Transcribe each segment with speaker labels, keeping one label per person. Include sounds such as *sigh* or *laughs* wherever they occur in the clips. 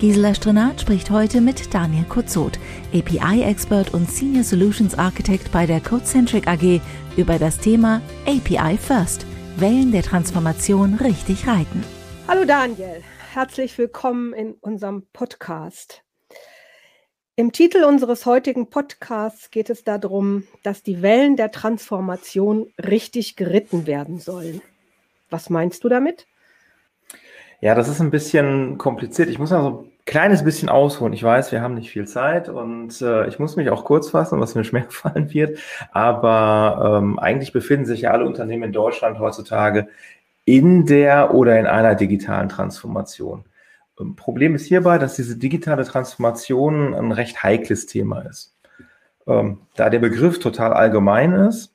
Speaker 1: Gisela Strenat spricht heute mit Daniel Kurzot, API-Expert und Senior Solutions Architect bei der Codecentric AG über das Thema API First, Wellen der Transformation richtig reiten.
Speaker 2: Hallo Daniel, herzlich willkommen in unserem Podcast. Im Titel unseres heutigen Podcasts geht es darum, dass die Wellen der Transformation richtig geritten werden sollen. Was meinst du damit?
Speaker 3: Ja, das ist ein bisschen kompliziert. Ich muss also ein kleines bisschen ausholen. Ich weiß, wir haben nicht viel Zeit und äh, ich muss mich auch kurz fassen, was mir *laughs* schwer gefallen wird. Aber ähm, eigentlich befinden sich ja alle Unternehmen in Deutschland heutzutage in der oder in einer digitalen Transformation. Ähm, Problem ist hierbei, dass diese digitale Transformation ein recht heikles Thema ist. Ähm, da der Begriff total allgemein ist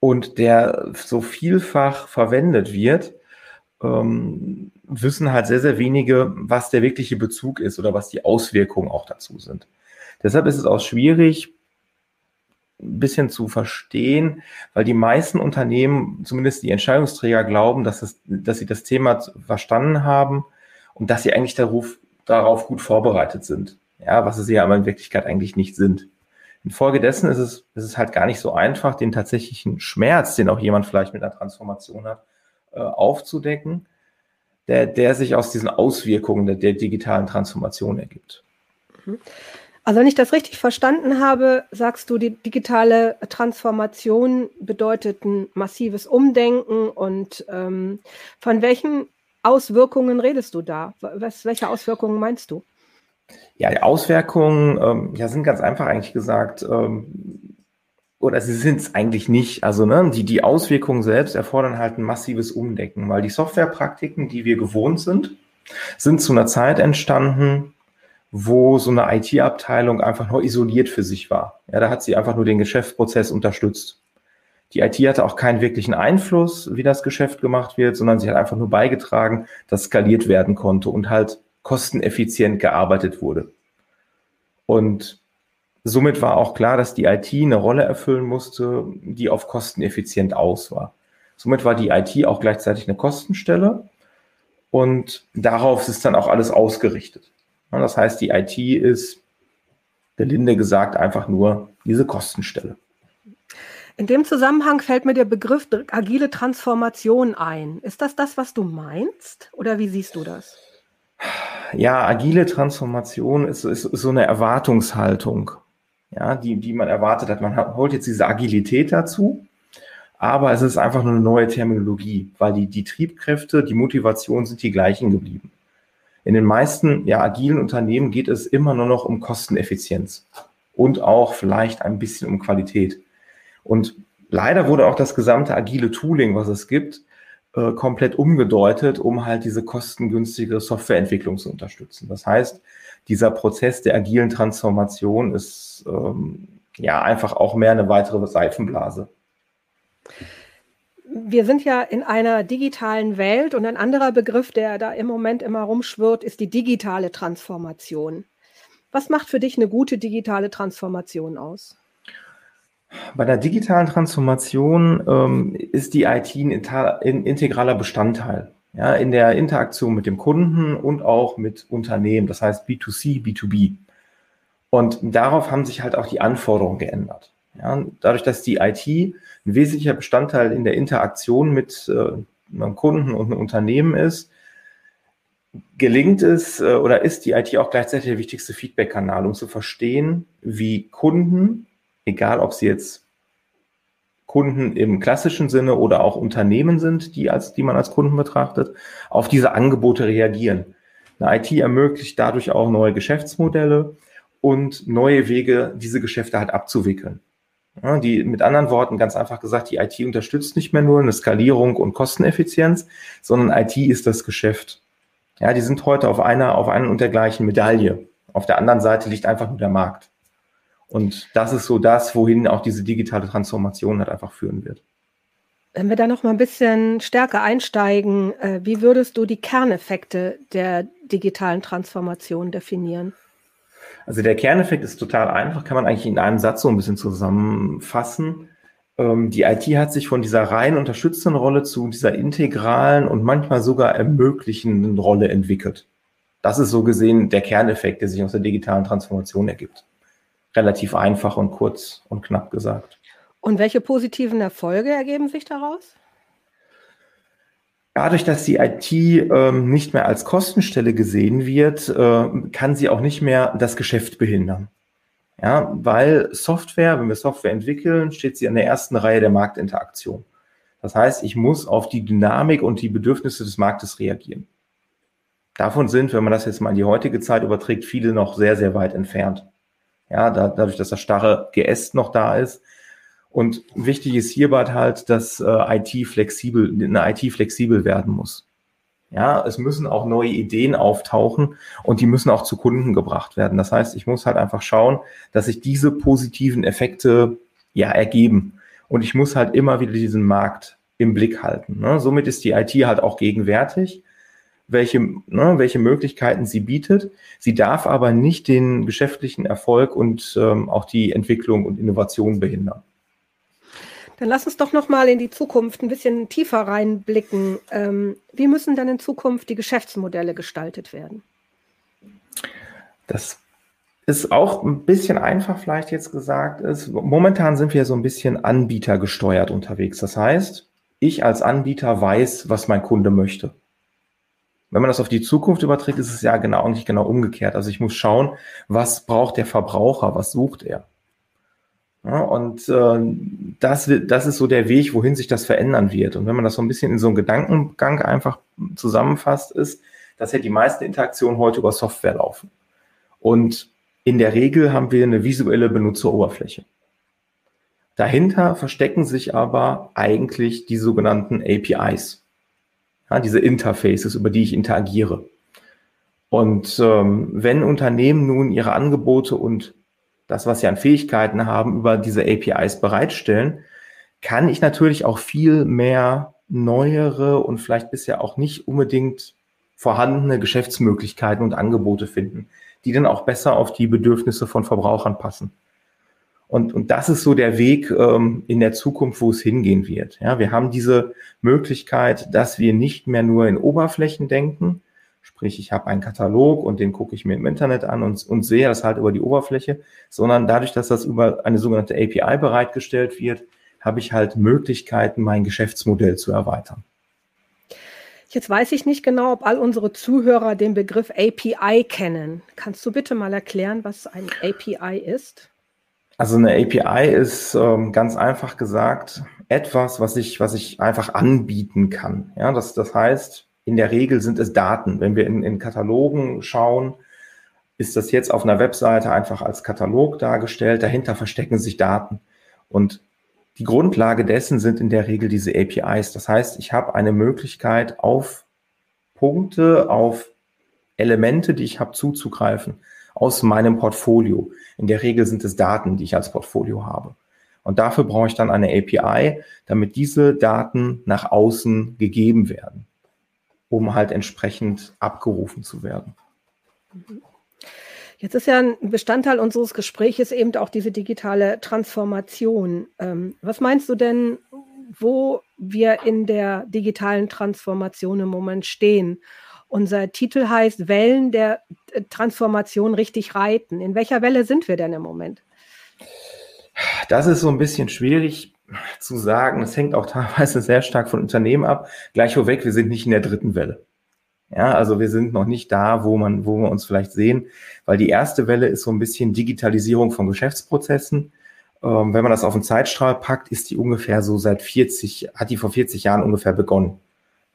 Speaker 3: und der so vielfach verwendet wird, ähm, wissen halt sehr, sehr wenige, was der wirkliche Bezug ist oder was die Auswirkungen auch dazu sind. Deshalb ist es auch schwierig, ein bisschen zu verstehen, weil die meisten Unternehmen, zumindest die Entscheidungsträger, glauben, dass, es, dass sie das Thema verstanden haben und dass sie eigentlich darauf, darauf gut vorbereitet sind. Ja, was sie ja aber in Wirklichkeit eigentlich nicht sind. Infolgedessen ist es, ist es halt gar nicht so einfach, den tatsächlichen Schmerz, den auch jemand vielleicht mit einer Transformation hat, äh, aufzudecken, der, der sich aus diesen Auswirkungen der, der digitalen Transformation ergibt.
Speaker 2: Mhm. Also wenn ich das richtig verstanden habe, sagst du, die digitale Transformation bedeutet ein massives Umdenken und ähm, von welchen Auswirkungen redest du da? Was, welche Auswirkungen meinst du?
Speaker 3: Ja, die Auswirkungen ähm, ja, sind ganz einfach eigentlich gesagt. Ähm, oder sie sind es eigentlich nicht. Also ne, die, die Auswirkungen selbst erfordern halt ein massives Umdenken, weil die Softwarepraktiken, die wir gewohnt sind, sind zu einer Zeit entstanden, wo so eine IT-Abteilung einfach nur isoliert für sich war. Ja, da hat sie einfach nur den Geschäftsprozess unterstützt. Die IT hatte auch keinen wirklichen Einfluss, wie das Geschäft gemacht wird, sondern sie hat einfach nur beigetragen, dass skaliert werden konnte und halt kosteneffizient gearbeitet wurde. Und Somit war auch klar, dass die IT eine Rolle erfüllen musste, die auf kosteneffizient aus war. Somit war die IT auch gleichzeitig eine Kostenstelle und darauf ist dann auch alles ausgerichtet. Das heißt, die IT ist, gelinde gesagt, einfach nur diese Kostenstelle.
Speaker 2: In dem Zusammenhang fällt mir der Begriff agile Transformation ein. Ist das das, was du meinst? Oder wie siehst du das?
Speaker 3: Ja, agile Transformation ist, ist, ist so eine Erwartungshaltung ja, die, die man erwartet hat. Man holt jetzt diese Agilität dazu, aber es ist einfach nur eine neue Terminologie, weil die, die Triebkräfte, die Motivation sind die gleichen geblieben. In den meisten ja, agilen Unternehmen geht es immer nur noch um Kosteneffizienz und auch vielleicht ein bisschen um Qualität. Und leider wurde auch das gesamte agile Tooling, was es gibt, äh, komplett umgedeutet, um halt diese kostengünstige Softwareentwicklung zu unterstützen. Das heißt, dieser Prozess der agilen Transformation ist ähm, ja einfach auch mehr eine weitere Seifenblase.
Speaker 2: Wir sind ja in einer digitalen Welt und ein anderer Begriff, der da im Moment immer rumschwirrt, ist die digitale Transformation. Was macht für dich eine gute digitale Transformation aus?
Speaker 3: Bei der digitalen Transformation ähm, ist die IT ein integraler Bestandteil ja, in der Interaktion mit dem Kunden und auch mit Unternehmen, das heißt B2C, B2B. Und darauf haben sich halt auch die Anforderungen geändert. Ja, dadurch, dass die IT ein wesentlicher Bestandteil in der Interaktion mit äh, einem Kunden und einem Unternehmen ist, gelingt es äh, oder ist die IT auch gleichzeitig der wichtigste Feedback-Kanal, um zu verstehen, wie Kunden, egal ob sie jetzt Kunden im klassischen Sinne oder auch Unternehmen sind, die, als, die man als Kunden betrachtet, auf diese Angebote reagieren. Eine IT ermöglicht dadurch auch neue Geschäftsmodelle und neue Wege, diese Geschäfte halt abzuwickeln. Ja, die, mit anderen Worten, ganz einfach gesagt, die IT unterstützt nicht mehr nur eine Skalierung und Kosteneffizienz, sondern IT ist das Geschäft. Ja, die sind heute auf einer, auf einer und der gleichen Medaille. Auf der anderen Seite liegt einfach nur der Markt. Und das ist so das, wohin auch diese digitale Transformation halt einfach führen wird.
Speaker 2: Wenn wir da noch mal ein bisschen stärker einsteigen, äh, wie würdest du die Kerneffekte der digitalen Transformation definieren?
Speaker 3: Also der Kerneffekt ist total einfach, kann man eigentlich in einem Satz so ein bisschen zusammenfassen. Ähm, die IT hat sich von dieser rein unterstützenden Rolle zu dieser integralen und manchmal sogar ermöglichenden Rolle entwickelt. Das ist so gesehen der Kerneffekt, der sich aus der digitalen Transformation ergibt. Relativ einfach und kurz und knapp gesagt.
Speaker 2: Und welche positiven Erfolge ergeben sich daraus?
Speaker 3: Dadurch, dass die IT ähm, nicht mehr als Kostenstelle gesehen wird, äh, kann sie auch nicht mehr das Geschäft behindern. Ja, weil Software, wenn wir Software entwickeln, steht sie an der ersten Reihe der Marktinteraktion. Das heißt, ich muss auf die Dynamik und die Bedürfnisse des Marktes reagieren. Davon sind, wenn man das jetzt mal in die heutige Zeit überträgt, viele noch sehr, sehr weit entfernt. Ja, da, dadurch, dass das starre Geäst noch da ist, und wichtig ist hierbei halt, dass äh, IT flexibel, eine IT flexibel werden muss. Ja, es müssen auch neue Ideen auftauchen und die müssen auch zu Kunden gebracht werden. Das heißt, ich muss halt einfach schauen, dass sich diese positiven Effekte ja ergeben. Und ich muss halt immer wieder diesen Markt im Blick halten. Ne? Somit ist die IT halt auch gegenwärtig, welche, ne, welche Möglichkeiten sie bietet. Sie darf aber nicht den geschäftlichen Erfolg und ähm, auch die Entwicklung und Innovation behindern.
Speaker 2: Dann lass uns doch noch mal in die Zukunft ein bisschen tiefer reinblicken. Ähm, wie müssen denn in Zukunft die Geschäftsmodelle gestaltet werden?
Speaker 3: Das ist auch ein bisschen einfach vielleicht jetzt gesagt ist. Momentan sind wir so ein bisschen anbietergesteuert unterwegs. Das heißt, ich als Anbieter weiß, was mein Kunde möchte. Wenn man das auf die Zukunft überträgt, ist es ja genau eigentlich genau umgekehrt. Also ich muss schauen, was braucht der Verbraucher, was sucht er. Ja, und äh, das, das ist so der Weg, wohin sich das verändern wird. Und wenn man das so ein bisschen in so einem Gedankengang einfach zusammenfasst, ist, dass ja die meisten Interaktionen heute über Software laufen. Und in der Regel haben wir eine visuelle Benutzeroberfläche. Dahinter verstecken sich aber eigentlich die sogenannten APIs, ja, diese Interfaces, über die ich interagiere. Und ähm, wenn Unternehmen nun ihre Angebote und das, was sie an Fähigkeiten haben, über diese APIs bereitstellen, kann ich natürlich auch viel mehr neuere und vielleicht bisher auch nicht unbedingt vorhandene Geschäftsmöglichkeiten und Angebote finden, die dann auch besser auf die Bedürfnisse von Verbrauchern passen. Und, und das ist so der Weg ähm, in der Zukunft, wo es hingehen wird. Ja, wir haben diese Möglichkeit, dass wir nicht mehr nur in Oberflächen denken, Sprich, ich habe einen Katalog und den gucke ich mir im Internet an und, und sehe das halt über die Oberfläche, sondern dadurch, dass das über eine sogenannte API bereitgestellt wird, habe ich halt Möglichkeiten, mein Geschäftsmodell zu erweitern.
Speaker 2: Jetzt weiß ich nicht genau, ob all unsere Zuhörer den Begriff API kennen. Kannst du bitte mal erklären, was ein API ist?
Speaker 3: Also eine API ist ähm, ganz einfach gesagt etwas, was ich, was ich einfach anbieten kann. Ja, das, das heißt, in der Regel sind es Daten. Wenn wir in, in Katalogen schauen, ist das jetzt auf einer Webseite einfach als Katalog dargestellt. Dahinter verstecken sich Daten. Und die Grundlage dessen sind in der Regel diese APIs. Das heißt, ich habe eine Möglichkeit, auf Punkte, auf Elemente, die ich habe, zuzugreifen aus meinem Portfolio. In der Regel sind es Daten, die ich als Portfolio habe. Und dafür brauche ich dann eine API, damit diese Daten nach außen gegeben werden um halt entsprechend abgerufen zu werden.
Speaker 2: Jetzt ist ja ein Bestandteil unseres Gesprächs eben auch diese digitale Transformation. Ähm, was meinst du denn, wo wir in der digitalen Transformation im Moment stehen? Unser Titel heißt Wellen der äh, Transformation richtig reiten. In welcher Welle sind wir denn im Moment?
Speaker 3: Das ist so ein bisschen schwierig zu sagen. Es hängt auch *laughs* teilweise sehr stark von Unternehmen ab. Gleich vorweg, wir sind nicht in der dritten Welle. Ja, also wir sind noch nicht da, wo man, wo wir uns vielleicht sehen, weil die erste Welle ist so ein bisschen Digitalisierung von Geschäftsprozessen. Ähm, wenn man das auf den Zeitstrahl packt, ist die ungefähr so seit 40, hat die vor 40 Jahren ungefähr begonnen.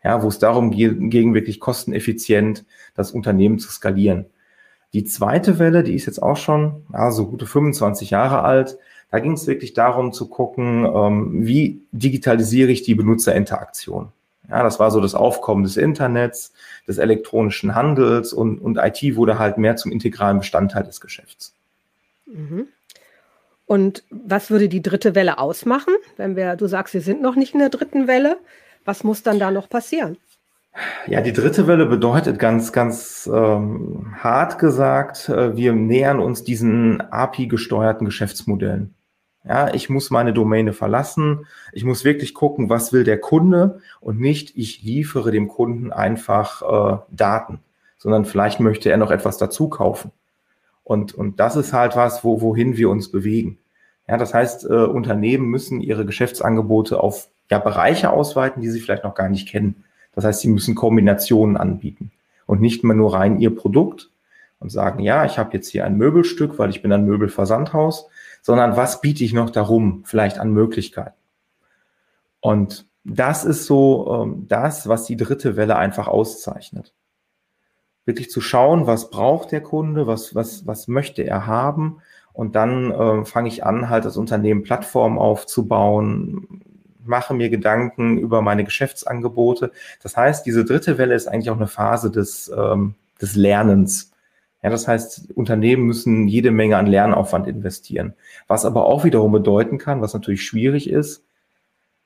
Speaker 3: Ja, wo es darum ging, wirklich kosteneffizient das Unternehmen zu skalieren. Die zweite Welle, die ist jetzt auch schon, ja, so gute 25 Jahre alt. Da ging es wirklich darum zu gucken, ähm, wie digitalisiere ich die Benutzerinteraktion. Ja, das war so das Aufkommen des Internets, des elektronischen Handels und, und IT wurde halt mehr zum integralen Bestandteil des Geschäfts.
Speaker 2: Mhm. Und was würde die dritte Welle ausmachen? Wenn wir, du sagst, wir sind noch nicht in der dritten Welle, was muss dann da noch passieren?
Speaker 3: Ja, die dritte Welle bedeutet ganz, ganz ähm, hart gesagt, äh, wir nähern uns diesen API-gesteuerten Geschäftsmodellen. Ja, ich muss meine Domäne verlassen. Ich muss wirklich gucken, was will der Kunde und nicht, ich liefere dem Kunden einfach äh, Daten, sondern vielleicht möchte er noch etwas dazu kaufen. Und, und das ist halt was, wo, wohin wir uns bewegen. Ja, das heißt, äh, Unternehmen müssen ihre Geschäftsangebote auf ja, Bereiche ausweiten, die sie vielleicht noch gar nicht kennen. Das heißt, sie müssen Kombinationen anbieten und nicht mehr nur rein ihr Produkt und sagen, ja, ich habe jetzt hier ein Möbelstück, weil ich bin ein Möbelversandhaus, sondern was biete ich noch darum, vielleicht an Möglichkeiten. Und das ist so ähm, das, was die dritte Welle einfach auszeichnet wirklich zu schauen, was braucht der Kunde, was, was, was möchte er haben. Und dann äh, fange ich an, halt das Unternehmen Plattform aufzubauen, mache mir Gedanken über meine Geschäftsangebote. Das heißt, diese dritte Welle ist eigentlich auch eine Phase des, ähm, des Lernens. Ja, das heißt, Unternehmen müssen jede Menge an Lernaufwand investieren. Was aber auch wiederum bedeuten kann, was natürlich schwierig ist,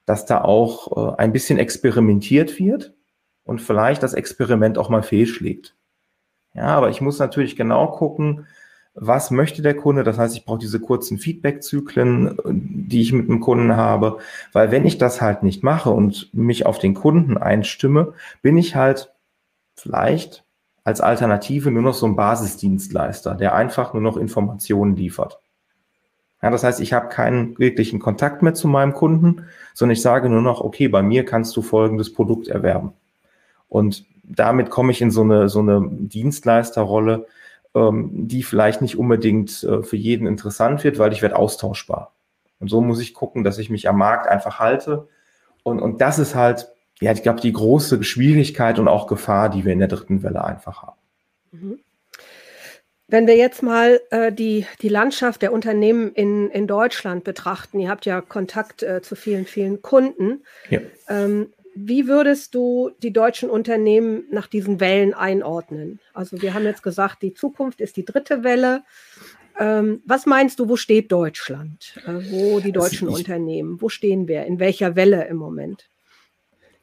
Speaker 3: dass da auch äh, ein bisschen experimentiert wird und vielleicht das Experiment auch mal fehlschlägt. Ja, aber ich muss natürlich genau gucken, was möchte der Kunde. Das heißt, ich brauche diese kurzen Feedback-Zyklen, die ich mit dem Kunden habe, weil wenn ich das halt nicht mache und mich auf den Kunden einstimme, bin ich halt vielleicht als Alternative nur noch so ein Basisdienstleister, der einfach nur noch Informationen liefert. Ja, das heißt, ich habe keinen wirklichen Kontakt mehr zu meinem Kunden, sondern ich sage nur noch, okay, bei mir kannst du folgendes Produkt erwerben. Und damit komme ich in so eine, so eine Dienstleisterrolle, ähm, die vielleicht nicht unbedingt äh, für jeden interessant wird, weil ich werde austauschbar. Und so muss ich gucken, dass ich mich am Markt einfach halte. Und, und das ist halt, ja, ich glaube, die große Schwierigkeit und auch Gefahr, die wir in der dritten Welle einfach haben. Mhm.
Speaker 2: Wenn wir jetzt mal äh, die, die Landschaft der Unternehmen in, in Deutschland betrachten, ihr habt ja Kontakt äh, zu vielen, vielen Kunden. Ja. Ähm, wie würdest du die deutschen Unternehmen nach diesen Wellen einordnen? Also wir haben jetzt gesagt, die Zukunft ist die dritte Welle. Ähm, was meinst du, wo steht Deutschland? Äh, wo die deutschen ich, Unternehmen? Wo stehen wir? In welcher Welle im Moment?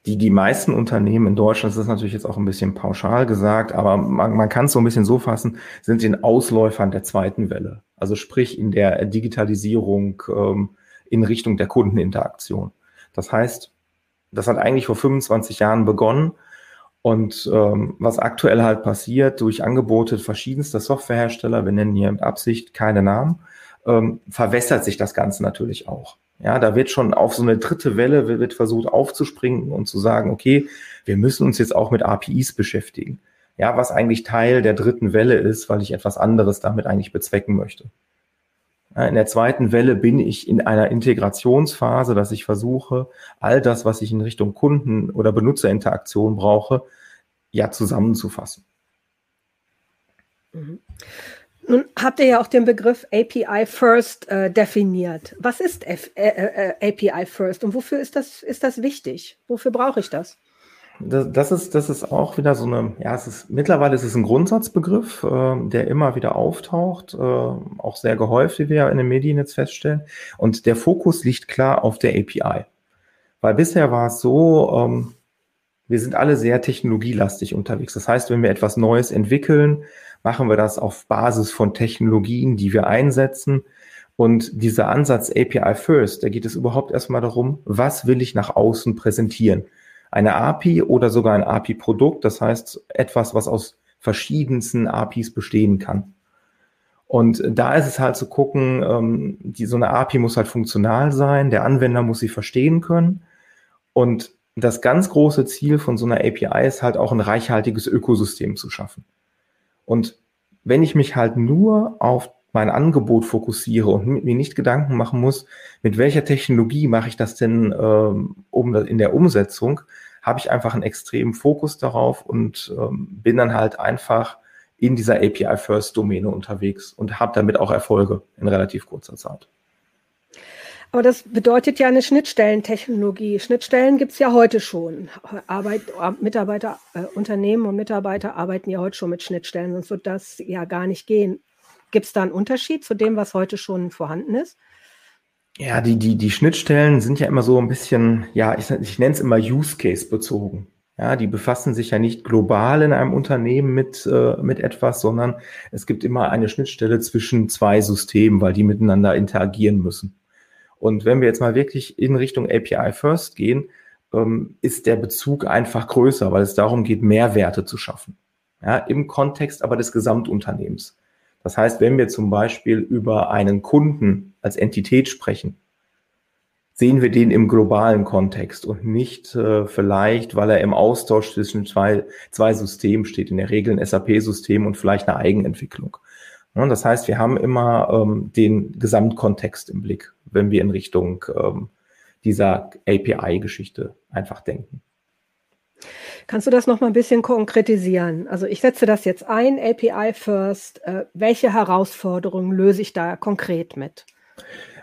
Speaker 3: Die, die meisten Unternehmen in Deutschland, das ist natürlich jetzt auch ein bisschen pauschal gesagt, aber man, man kann es so ein bisschen so fassen, sind in Ausläufern der zweiten Welle. Also sprich in der Digitalisierung ähm, in Richtung der Kundeninteraktion. Das heißt, das hat eigentlich vor 25 Jahren begonnen. Und ähm, was aktuell halt passiert durch Angebote verschiedenster Softwarehersteller, wir nennen hier mit Absicht keine Namen, ähm, verwässert sich das Ganze natürlich auch. Ja, da wird schon auf so eine dritte Welle wird versucht aufzuspringen und zu sagen, okay, wir müssen uns jetzt auch mit APIs beschäftigen. Ja, was eigentlich Teil der dritten Welle ist, weil ich etwas anderes damit eigentlich bezwecken möchte. In der zweiten Welle bin ich in einer Integrationsphase, dass ich versuche, all das, was ich in Richtung Kunden- oder Benutzerinteraktion brauche, ja zusammenzufassen.
Speaker 2: Mhm. Nun habt ihr ja auch den Begriff API First äh, definiert. Was ist F äh, äh, API First und wofür ist das, ist das wichtig? Wofür brauche ich das?
Speaker 3: Das, das, ist, das ist auch wieder so eine, ja, es ist mittlerweile ist es ein Grundsatzbegriff, äh, der immer wieder auftaucht, äh, auch sehr gehäuft, wie wir ja in den Medien jetzt feststellen. Und der Fokus liegt klar auf der API. Weil bisher war es so, ähm, wir sind alle sehr technologielastig unterwegs. Das heißt, wenn wir etwas Neues entwickeln, machen wir das auf Basis von Technologien, die wir einsetzen. Und dieser Ansatz API First, da geht es überhaupt erstmal darum, was will ich nach außen präsentieren? Eine API oder sogar ein API-Produkt, das heißt etwas, was aus verschiedensten APIs bestehen kann. Und da ist es halt zu gucken, ähm, die, so eine API muss halt funktional sein, der Anwender muss sie verstehen können. Und das ganz große Ziel von so einer API ist halt auch ein reichhaltiges Ökosystem zu schaffen. Und wenn ich mich halt nur auf mein Angebot fokussiere und mir nicht Gedanken machen muss, mit welcher Technologie mache ich das denn ähm, um, in der Umsetzung, habe ich einfach einen extremen Fokus darauf und ähm, bin dann halt einfach in dieser API-First-Domäne unterwegs und habe damit auch Erfolge in relativ kurzer Zeit.
Speaker 2: Aber das bedeutet ja eine Schnittstellentechnologie. Schnittstellen gibt es ja heute schon. Arbeit, Mitarbeiter, äh, Unternehmen und Mitarbeiter arbeiten ja heute schon mit Schnittstellen, sonst wird das ja gar nicht gehen. Gibt es da einen Unterschied zu dem, was heute schon vorhanden ist?
Speaker 3: Ja, die, die, die Schnittstellen sind ja immer so ein bisschen, ja, ich, ich nenne es immer Use Case bezogen. Ja, die befassen sich ja nicht global in einem Unternehmen mit, äh, mit etwas, sondern es gibt immer eine Schnittstelle zwischen zwei Systemen, weil die miteinander interagieren müssen. Und wenn wir jetzt mal wirklich in Richtung API First gehen, ähm, ist der Bezug einfach größer, weil es darum geht, Mehrwerte zu schaffen. Ja, im Kontext aber des Gesamtunternehmens. Das heißt, wenn wir zum Beispiel über einen Kunden als Entität sprechen, sehen wir den im globalen Kontext und nicht äh, vielleicht, weil er im Austausch zwischen zwei, zwei Systemen steht, in der Regel ein SAP-System und vielleicht eine Eigenentwicklung. Ja, das heißt, wir haben immer ähm, den Gesamtkontext im Blick, wenn wir in Richtung ähm, dieser API-Geschichte einfach denken.
Speaker 2: Kannst du das noch mal ein bisschen konkretisieren? Also ich setze das jetzt ein, API First. Äh, welche Herausforderungen löse ich da konkret mit?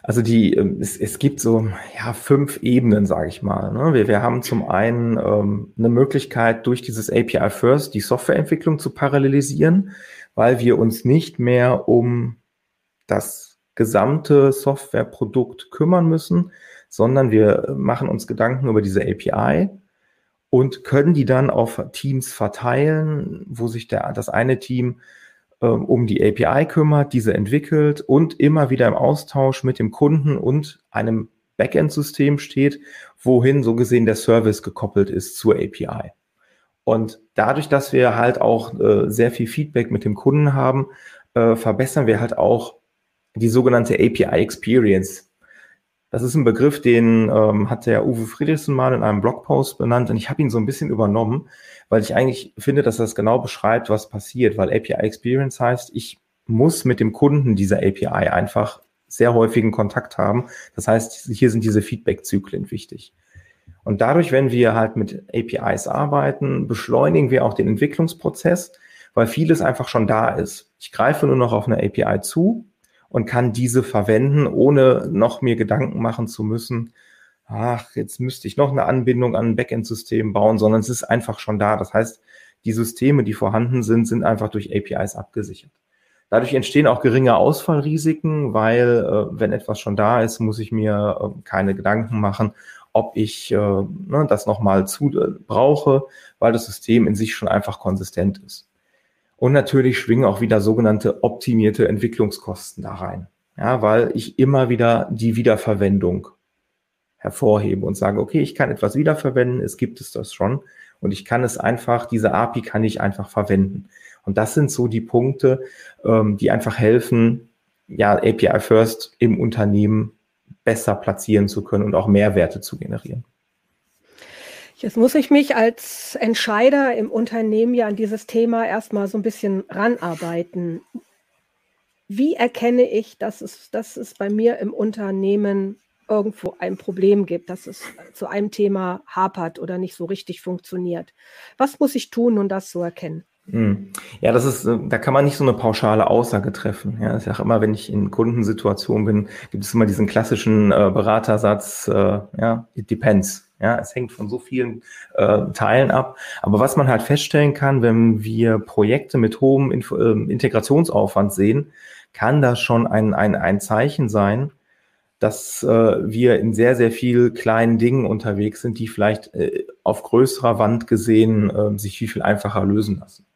Speaker 3: Also die, ähm, es, es gibt so ja, fünf Ebenen, sage ich mal. Ne? Wir, wir haben zum einen ähm, eine Möglichkeit, durch dieses API First die Softwareentwicklung zu parallelisieren, weil wir uns nicht mehr um das gesamte Softwareprodukt kümmern müssen, sondern wir machen uns Gedanken über diese API und können die dann auf Teams verteilen, wo sich der, das eine Team ähm, um die API kümmert, diese entwickelt und immer wieder im Austausch mit dem Kunden und einem Backend-System steht, wohin so gesehen der Service gekoppelt ist zur API. Und dadurch, dass wir halt auch äh, sehr viel Feedback mit dem Kunden haben, äh, verbessern wir halt auch die sogenannte API Experience. Das ist ein Begriff, den ähm, hat der Uwe Friedrichsen mal in einem Blogpost benannt und ich habe ihn so ein bisschen übernommen, weil ich eigentlich finde, dass das genau beschreibt, was passiert, weil API Experience heißt, ich muss mit dem Kunden dieser API einfach sehr häufigen Kontakt haben. Das heißt, hier sind diese Feedback-Zyklen wichtig. Und dadurch, wenn wir halt mit APIs arbeiten, beschleunigen wir auch den Entwicklungsprozess, weil vieles einfach schon da ist. Ich greife nur noch auf eine API zu und kann diese verwenden, ohne noch mir Gedanken machen zu müssen, ach, jetzt müsste ich noch eine Anbindung an ein Backend-System bauen, sondern es ist einfach schon da. Das heißt, die Systeme, die vorhanden sind, sind einfach durch APIs abgesichert. Dadurch entstehen auch geringe Ausfallrisiken, weil äh, wenn etwas schon da ist, muss ich mir äh, keine Gedanken machen, ob ich äh, ne, das nochmal zu äh, brauche, weil das System in sich schon einfach konsistent ist. Und natürlich schwingen auch wieder sogenannte optimierte Entwicklungskosten da rein. Ja, weil ich immer wieder die Wiederverwendung hervorhebe und sage, okay, ich kann etwas wiederverwenden, es gibt es das schon und ich kann es einfach, diese API kann ich einfach verwenden. Und das sind so die Punkte, ähm, die einfach helfen, ja, API First im Unternehmen besser platzieren zu können und auch Mehrwerte zu generieren.
Speaker 2: Jetzt muss ich mich als Entscheider im Unternehmen ja an dieses Thema erstmal so ein bisschen ranarbeiten. Wie erkenne ich, dass es, dass es bei mir im Unternehmen irgendwo ein Problem gibt, dass es zu einem Thema hapert oder nicht so richtig funktioniert? Was muss ich tun, um das zu erkennen?
Speaker 3: Hm. Ja, das ist, äh, da kann man nicht so eine pauschale Aussage treffen. Ja, ich sage immer, wenn ich in Kundensituationen bin, gibt es immer diesen klassischen äh, Beratersatz, äh, ja, it depends. Ja, es hängt von so vielen äh, Teilen ab. Aber was man halt feststellen kann, wenn wir Projekte mit hohem Inf äh, Integrationsaufwand sehen, kann das schon ein, ein, ein Zeichen sein, dass äh, wir in sehr, sehr viel kleinen Dingen unterwegs sind, die vielleicht äh, auf größerer Wand gesehen sich viel, viel einfacher lösen lassen.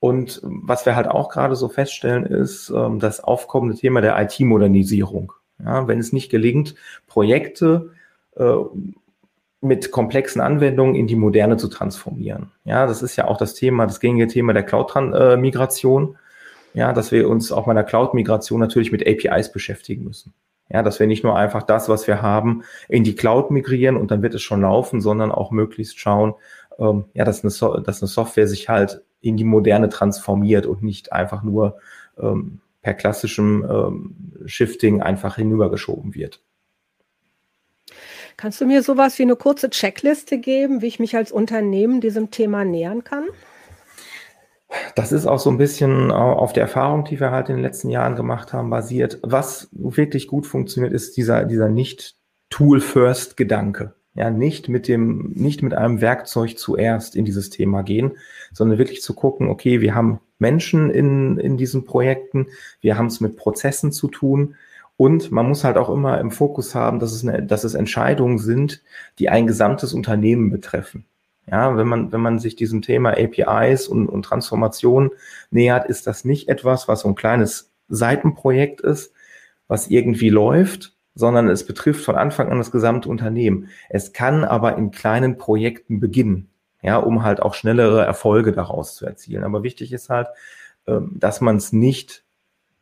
Speaker 3: Und was wir halt auch gerade so feststellen, ist ähm, das aufkommende Thema der IT-Modernisierung. Ja, wenn es nicht gelingt, Projekte äh, mit komplexen Anwendungen in die Moderne zu transformieren. Ja, das ist ja auch das Thema, das gängige Thema der Cloud-Migration. Ja, dass wir uns auch bei der Cloud-Migration natürlich mit APIs beschäftigen müssen. Ja, dass wir nicht nur einfach das, was wir haben, in die Cloud migrieren und dann wird es schon laufen, sondern auch möglichst schauen, ähm, ja, dass eine, so dass eine Software sich halt in die Moderne transformiert und nicht einfach nur ähm, per klassischem ähm, Shifting einfach hinübergeschoben wird.
Speaker 2: Kannst du mir sowas wie eine kurze Checkliste geben, wie ich mich als Unternehmen diesem Thema nähern kann?
Speaker 3: Das ist auch so ein bisschen auf der Erfahrung, die wir halt in den letzten Jahren gemacht haben, basiert. Was wirklich gut funktioniert, ist dieser, dieser nicht Tool-First-Gedanke. Ja, nicht mit dem, nicht mit einem Werkzeug zuerst in dieses Thema gehen, sondern wirklich zu gucken, okay, wir haben Menschen in, in diesen Projekten, wir haben es mit Prozessen zu tun Und man muss halt auch immer im Fokus haben, dass es, eine, dass es Entscheidungen sind, die ein gesamtes Unternehmen betreffen. Ja, wenn man, wenn man sich diesem Thema APIs und, und Transformation nähert, ist das nicht etwas, was so ein kleines Seitenprojekt ist, was irgendwie läuft, sondern es betrifft von Anfang an das gesamte Unternehmen. Es kann aber in kleinen Projekten beginnen, ja, um halt auch schnellere Erfolge daraus zu erzielen. Aber wichtig ist halt, ähm, dass man es nicht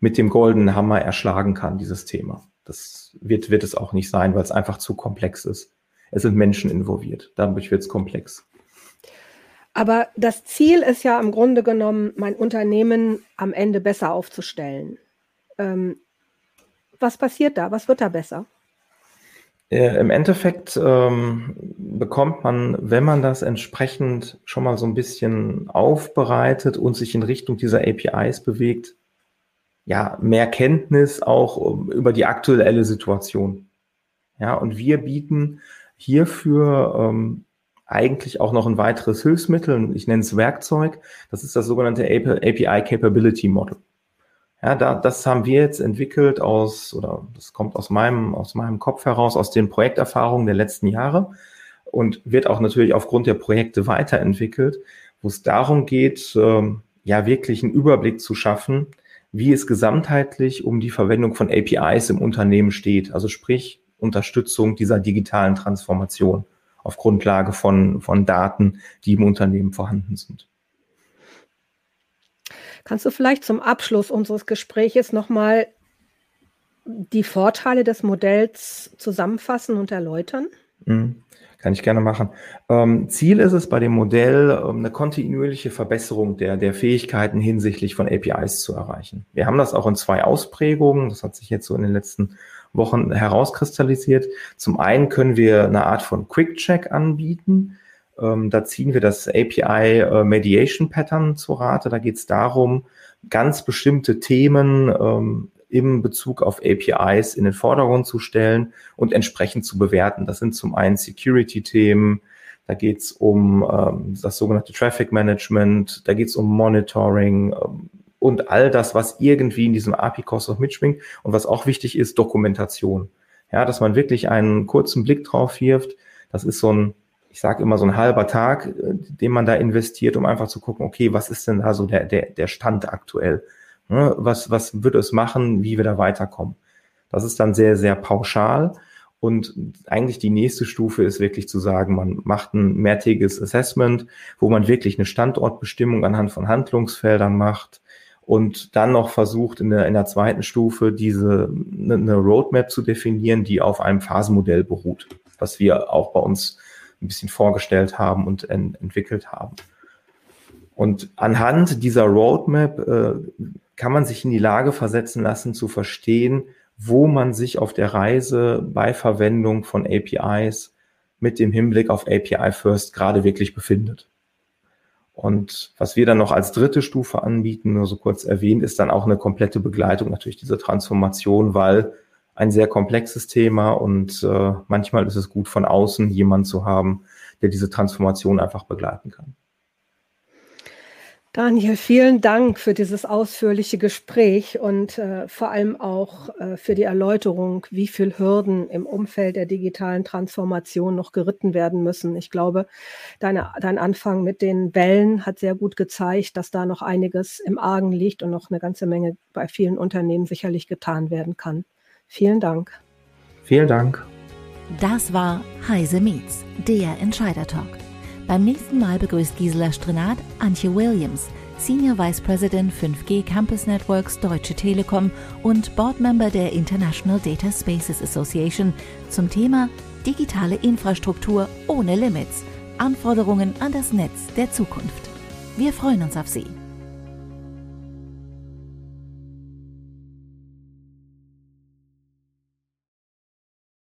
Speaker 3: mit dem goldenen Hammer erschlagen kann, dieses Thema. Das wird, wird es auch nicht sein, weil es einfach zu komplex ist. Es sind Menschen involviert. Dadurch wird es komplex.
Speaker 2: Aber das Ziel ist ja im Grunde genommen, mein Unternehmen am Ende besser aufzustellen. Ähm, was passiert da? Was wird da besser?
Speaker 3: Im Endeffekt ähm, bekommt man, wenn man das entsprechend schon mal so ein bisschen aufbereitet und sich in Richtung dieser APIs bewegt, ja, mehr Kenntnis auch über die aktuelle Situation. Ja, und wir bieten hierfür ähm, eigentlich auch noch ein weiteres Hilfsmittel, ich nenne es Werkzeug, das ist das sogenannte API Capability Model. Ja, da, das haben wir jetzt entwickelt aus, oder das kommt aus meinem, aus meinem Kopf heraus, aus den Projekterfahrungen der letzten Jahre und wird auch natürlich aufgrund der Projekte weiterentwickelt, wo es darum geht, ähm, ja, wirklich einen Überblick zu schaffen, wie es gesamtheitlich um die Verwendung von APIs im Unternehmen steht. Also sprich Unterstützung dieser digitalen Transformation auf Grundlage von, von Daten, die im Unternehmen vorhanden sind.
Speaker 2: Kannst du vielleicht zum Abschluss unseres Gespräches nochmal die Vorteile des Modells zusammenfassen und erläutern?
Speaker 3: Mhm. Kann ich gerne machen. Ähm, Ziel ist es bei dem Modell, ähm, eine kontinuierliche Verbesserung der, der Fähigkeiten hinsichtlich von APIs zu erreichen. Wir haben das auch in zwei Ausprägungen. Das hat sich jetzt so in den letzten Wochen herauskristallisiert. Zum einen können wir eine Art von Quick-Check anbieten. Ähm, da ziehen wir das API äh, Mediation Pattern zu Rate. Da geht es darum, ganz bestimmte Themen ähm, im Bezug auf APIs in den Vordergrund zu stellen und entsprechend zu bewerten. Das sind zum einen Security-Themen, da geht es um ähm, das sogenannte Traffic Management, da geht es um Monitoring ähm, und all das, was irgendwie in diesem API-Cost auch mitschwingt und was auch wichtig ist, Dokumentation. Ja, dass man wirklich einen kurzen Blick drauf wirft. Das ist so ein, ich sage immer so ein halber Tag, äh, den man da investiert, um einfach zu gucken, okay, was ist denn da so der, der, der Stand aktuell? Ne, was, was wird es machen, wie wir da weiterkommen? Das ist dann sehr, sehr pauschal. Und eigentlich die nächste Stufe ist wirklich zu sagen, man macht ein mehrtägiges Assessment, wo man wirklich eine Standortbestimmung anhand von Handlungsfeldern macht und dann noch versucht, in der, in der zweiten Stufe diese eine, eine Roadmap zu definieren, die auf einem Phasenmodell beruht, was wir auch bei uns ein bisschen vorgestellt haben und ent entwickelt haben. Und anhand dieser Roadmap äh, kann man sich in die Lage versetzen lassen, zu verstehen, wo man sich auf der Reise bei Verwendung von APIs mit dem Hinblick auf API First gerade wirklich befindet. Und was wir dann noch als dritte Stufe anbieten, nur so kurz erwähnt, ist dann auch eine komplette Begleitung natürlich dieser Transformation, weil ein sehr komplexes Thema und äh, manchmal ist es gut von außen jemand zu haben, der diese Transformation einfach begleiten kann.
Speaker 2: Daniel, vielen Dank für dieses ausführliche Gespräch und äh, vor allem auch äh, für die Erläuterung, wie viele Hürden im Umfeld der digitalen Transformation noch geritten werden müssen. Ich glaube, deine, dein Anfang mit den Wellen hat sehr gut gezeigt, dass da noch einiges im Argen liegt und noch eine ganze Menge bei vielen Unternehmen sicherlich getan werden kann. Vielen Dank.
Speaker 3: Vielen Dank.
Speaker 1: Das war Heise Meets, der Entscheider Talk. Beim nächsten Mal begrüßt Gisela Strenat Antje Williams, Senior Vice President 5G Campus Networks Deutsche Telekom und Boardmember der International Data Spaces Association zum Thema digitale Infrastruktur ohne Limits. Anforderungen an das Netz der Zukunft. Wir freuen uns auf Sie.